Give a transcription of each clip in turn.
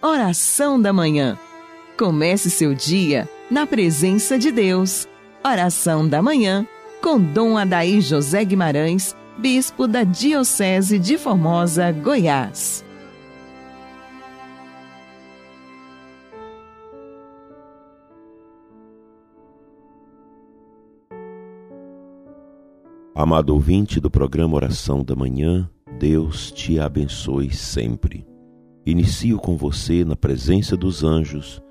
Oração da Manhã. Comece seu dia na presença de Deus. Oração da Manhã com Dom Adaí José Guimarães, Bispo da Diocese de Formosa, Goiás. Amado ouvinte do programa Oração da Manhã, Deus te abençoe sempre. Inicio com você, na presença dos anjos,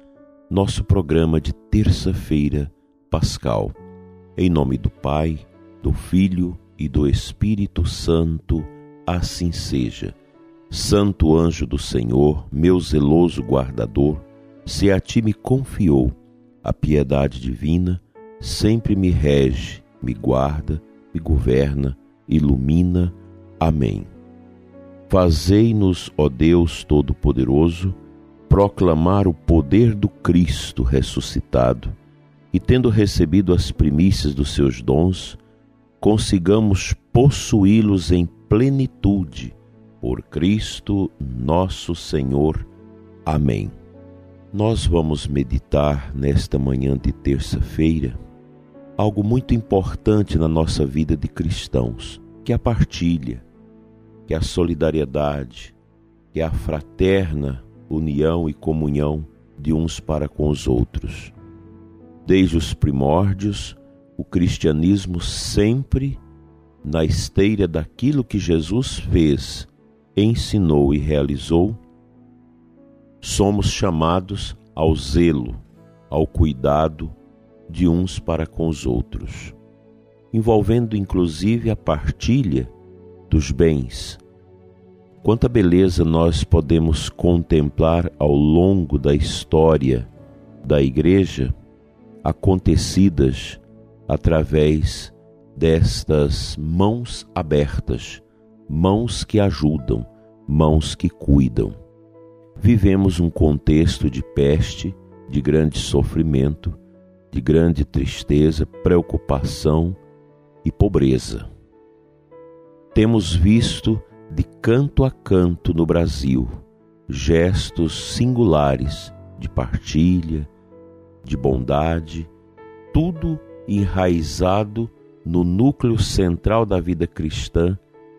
nosso programa de terça-feira pascal. Em nome do Pai, do Filho e do Espírito Santo, assim seja. Santo anjo do Senhor, meu zeloso guardador, se a ti me confiou a piedade divina, sempre me rege, me guarda, me governa, ilumina. Amém. Fazei-nos, ó Deus Todo-Poderoso, proclamar o poder do Cristo ressuscitado e, tendo recebido as primícias dos seus dons, consigamos possuí-los em plenitude. Por Cristo nosso Senhor. Amém. Nós vamos meditar nesta manhã de terça-feira algo muito importante na nossa vida de cristãos, que é a partilha que é a solidariedade, que é a fraterna união e comunhão de uns para com os outros. Desde os primórdios, o cristianismo sempre na esteira daquilo que Jesus fez, ensinou e realizou, somos chamados ao zelo, ao cuidado de uns para com os outros, envolvendo inclusive a partilha dos bens. Quanta beleza nós podemos contemplar ao longo da história da Igreja, acontecidas através destas mãos abertas, mãos que ajudam, mãos que cuidam. Vivemos um contexto de peste, de grande sofrimento, de grande tristeza, preocupação e pobreza temos visto de canto a canto no Brasil gestos singulares de partilha, de bondade, tudo enraizado no núcleo central da vida cristã,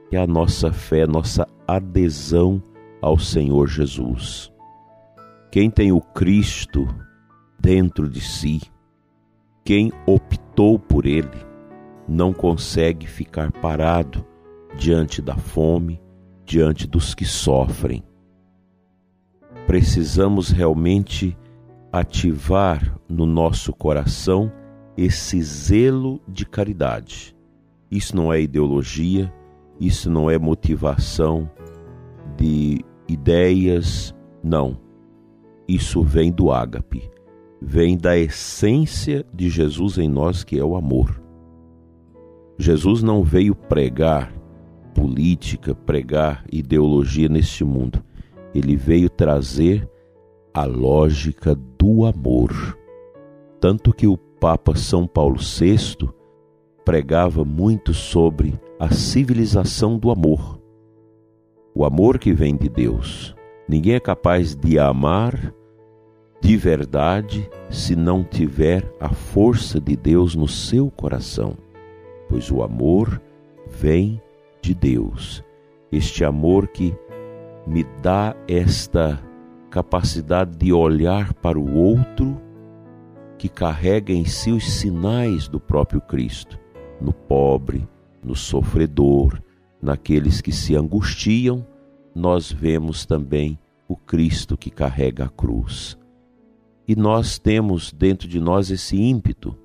que é a nossa fé, nossa adesão ao Senhor Jesus. Quem tem o Cristo dentro de si, quem optou por ele, não consegue ficar parado diante da fome, diante dos que sofrem. Precisamos realmente ativar no nosso coração esse zelo de caridade. Isso não é ideologia, isso não é motivação de ideias, não. Isso vem do ágape, vem da essência de Jesus em nós, que é o amor. Jesus não veio pregar política, pregar ideologia neste mundo. Ele veio trazer a lógica do amor. Tanto que o Papa São Paulo VI pregava muito sobre a civilização do amor. O amor que vem de Deus. Ninguém é capaz de amar de verdade se não tiver a força de Deus no seu coração, pois o amor vem de Deus, este amor que me dá esta capacidade de olhar para o outro que carrega em si os sinais do próprio Cristo, no pobre, no sofredor, naqueles que se angustiam, nós vemos também o Cristo que carrega a cruz. E nós temos dentro de nós esse ímpeto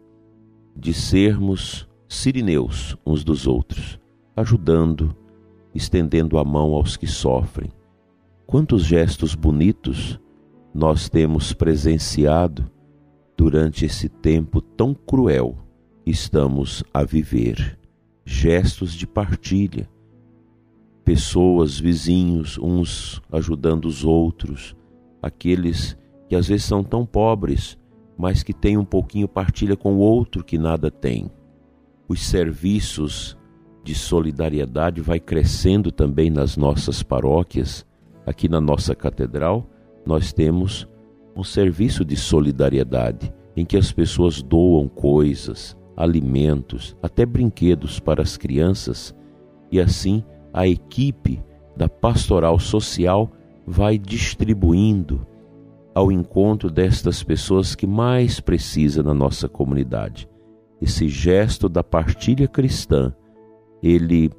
de sermos sirineus uns dos outros, ajudando, estendendo a mão aos que sofrem. Quantos gestos bonitos nós temos presenciado durante esse tempo tão cruel que estamos a viver. Gestos de partilha, pessoas, vizinhos, uns ajudando os outros, aqueles que às vezes são tão pobres, mas que têm um pouquinho partilha com o outro que nada tem. Os serviços de solidariedade vai crescendo também nas nossas paróquias, aqui na nossa catedral. nós temos um serviço de solidariedade em que as pessoas doam coisas, alimentos, até brinquedos para as crianças e assim a equipe da pastoral social vai distribuindo ao encontro destas pessoas que mais precisam na nossa comunidade. Esse gesto da partilha cristã, ele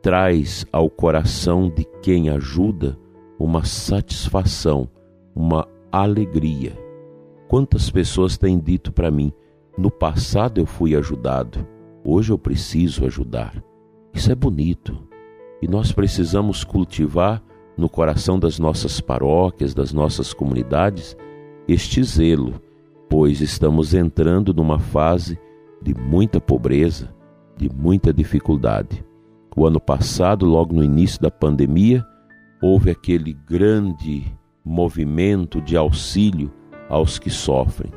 traz ao coração de quem ajuda uma satisfação, uma alegria. Quantas pessoas têm dito para mim: no passado eu fui ajudado, hoje eu preciso ajudar. Isso é bonito e nós precisamos cultivar no coração das nossas paróquias, das nossas comunidades, este zelo, pois estamos entrando numa fase de muita pobreza, de muita dificuldade. O ano passado, logo no início da pandemia, houve aquele grande movimento de auxílio aos que sofrem.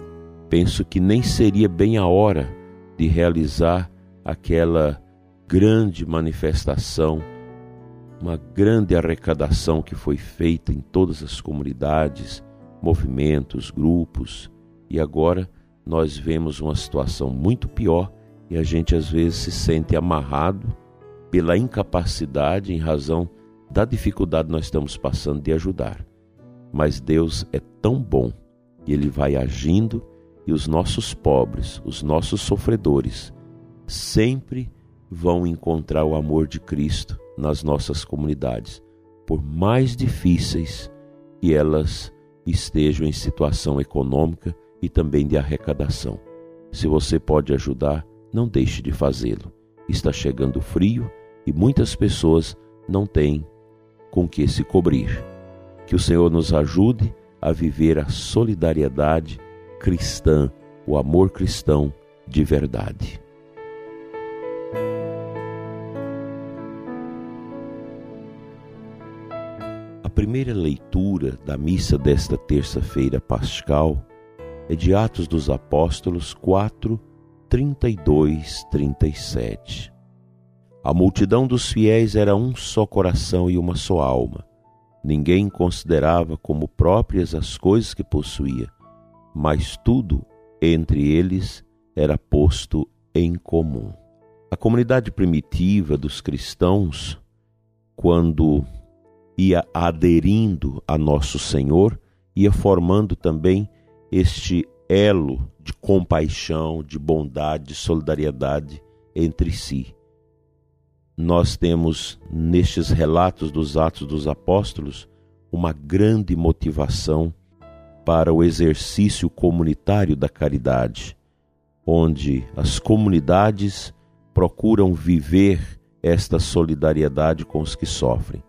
Penso que nem seria bem a hora de realizar aquela grande manifestação, uma grande arrecadação que foi feita em todas as comunidades, movimentos, grupos, e agora nós vemos uma situação muito pior e a gente às vezes se sente amarrado pela incapacidade em razão da dificuldade que nós estamos passando de ajudar. Mas Deus é tão bom e Ele vai agindo e os nossos pobres, os nossos sofredores, sempre vão encontrar o amor de Cristo nas nossas comunidades, por mais difíceis que elas estejam em situação econômica e também de arrecadação. Se você pode ajudar, não deixe de fazê-lo. Está chegando frio e muitas pessoas não têm com que se cobrir. Que o Senhor nos ajude a viver a solidariedade cristã, o amor cristão de verdade. A primeira leitura da missa desta terça-feira pascal é de Atos dos Apóstolos 4, 32, 37. A multidão dos fiéis era um só coração e uma só alma. Ninguém considerava como próprias as coisas que possuía, mas tudo entre eles era posto em comum. A comunidade primitiva dos cristãos, quando ia aderindo a Nosso Senhor, ia formando também este elo de compaixão, de bondade, de solidariedade entre si. Nós temos nestes relatos dos Atos dos Apóstolos uma grande motivação para o exercício comunitário da caridade, onde as comunidades procuram viver esta solidariedade com os que sofrem.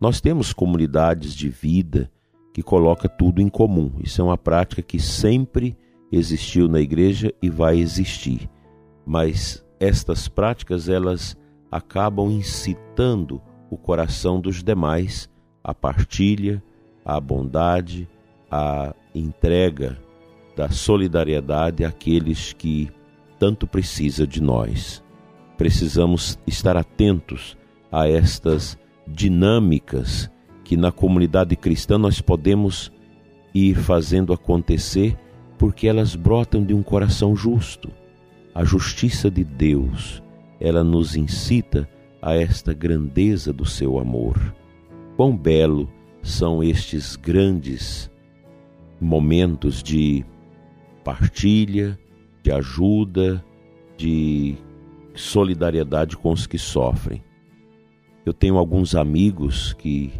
Nós temos comunidades de vida que coloca tudo em comum. Isso é uma prática que sempre existiu na igreja e vai existir. Mas estas práticas elas acabam incitando o coração dos demais à partilha, à bondade, à entrega da solidariedade àqueles que tanto precisa de nós. Precisamos estar atentos a estas dinâmicas que na comunidade cristã nós podemos ir fazendo acontecer porque elas brotam de um coração justo. A justiça de Deus, ela nos incita a esta grandeza do seu amor. Quão belo são estes grandes momentos de partilha, de ajuda, de solidariedade com os que sofrem. Eu tenho alguns amigos que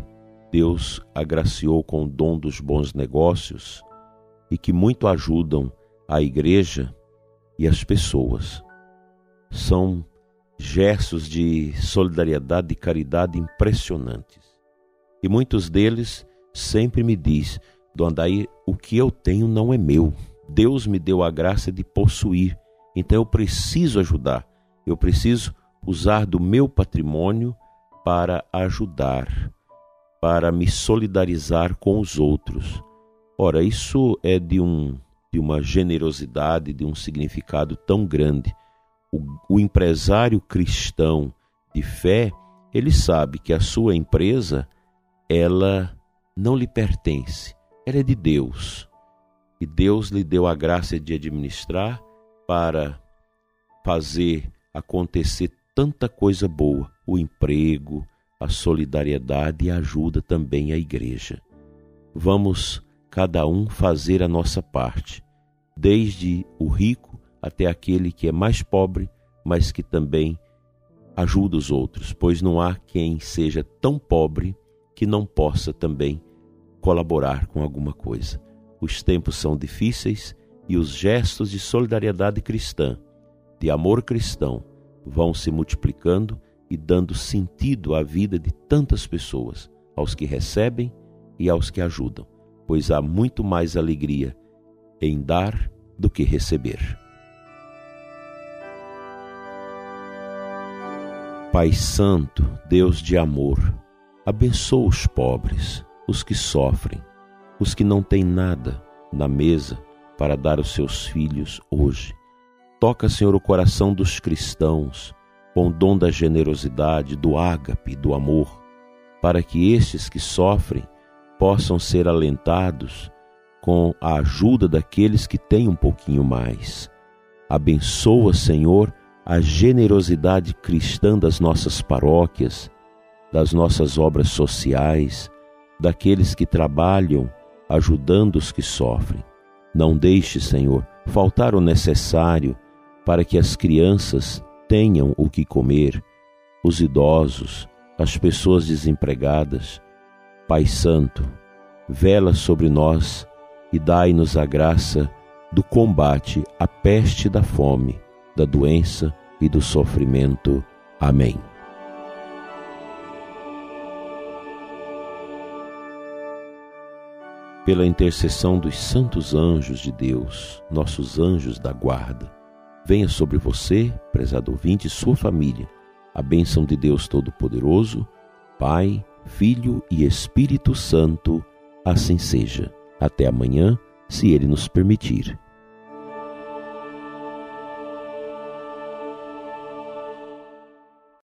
Deus agraciou com o dom dos bons negócios e que muito ajudam a igreja e as pessoas. São gestos de solidariedade e caridade impressionantes. E muitos deles sempre me diz, Dom Andair, o que eu tenho não é meu. Deus me deu a graça de possuir. Então eu preciso ajudar. Eu preciso usar do meu patrimônio para ajudar para me solidarizar com os outros. Ora, isso é de, um, de uma generosidade, de um significado tão grande. O, o empresário cristão de fé, ele sabe que a sua empresa, ela não lhe pertence, ela é de Deus. E Deus lhe deu a graça de administrar para fazer acontecer tanta coisa boa, o emprego, a solidariedade ajuda também à igreja. Vamos cada um fazer a nossa parte, desde o rico até aquele que é mais pobre, mas que também ajuda os outros, pois não há quem seja tão pobre que não possa também colaborar com alguma coisa. Os tempos são difíceis e os gestos de solidariedade cristã, de amor cristão, vão se multiplicando e dando sentido à vida de tantas pessoas, aos que recebem e aos que ajudam, pois há muito mais alegria em dar do que receber. Pai Santo, Deus de amor, abençoa os pobres, os que sofrem, os que não têm nada na mesa para dar aos seus filhos hoje. Toca, Senhor, o coração dos cristãos com o dom da generosidade, do ágape, do amor, para que estes que sofrem possam ser alentados com a ajuda daqueles que têm um pouquinho mais. Abençoa, Senhor, a generosidade cristã das nossas paróquias, das nossas obras sociais, daqueles que trabalham ajudando os que sofrem. Não deixe, Senhor, faltar o necessário para que as crianças tenham o que comer, os idosos, as pessoas desempregadas. Pai Santo, vela sobre nós e dai-nos a graça do combate à peste da fome da doença e do sofrimento. Amém. Pela intercessão dos santos anjos de Deus, nossos anjos da guarda, venha sobre você, prezado ouvinte, e sua família, a bênção de Deus Todo-Poderoso, Pai, Filho e Espírito Santo, assim seja. Até amanhã, se Ele nos permitir.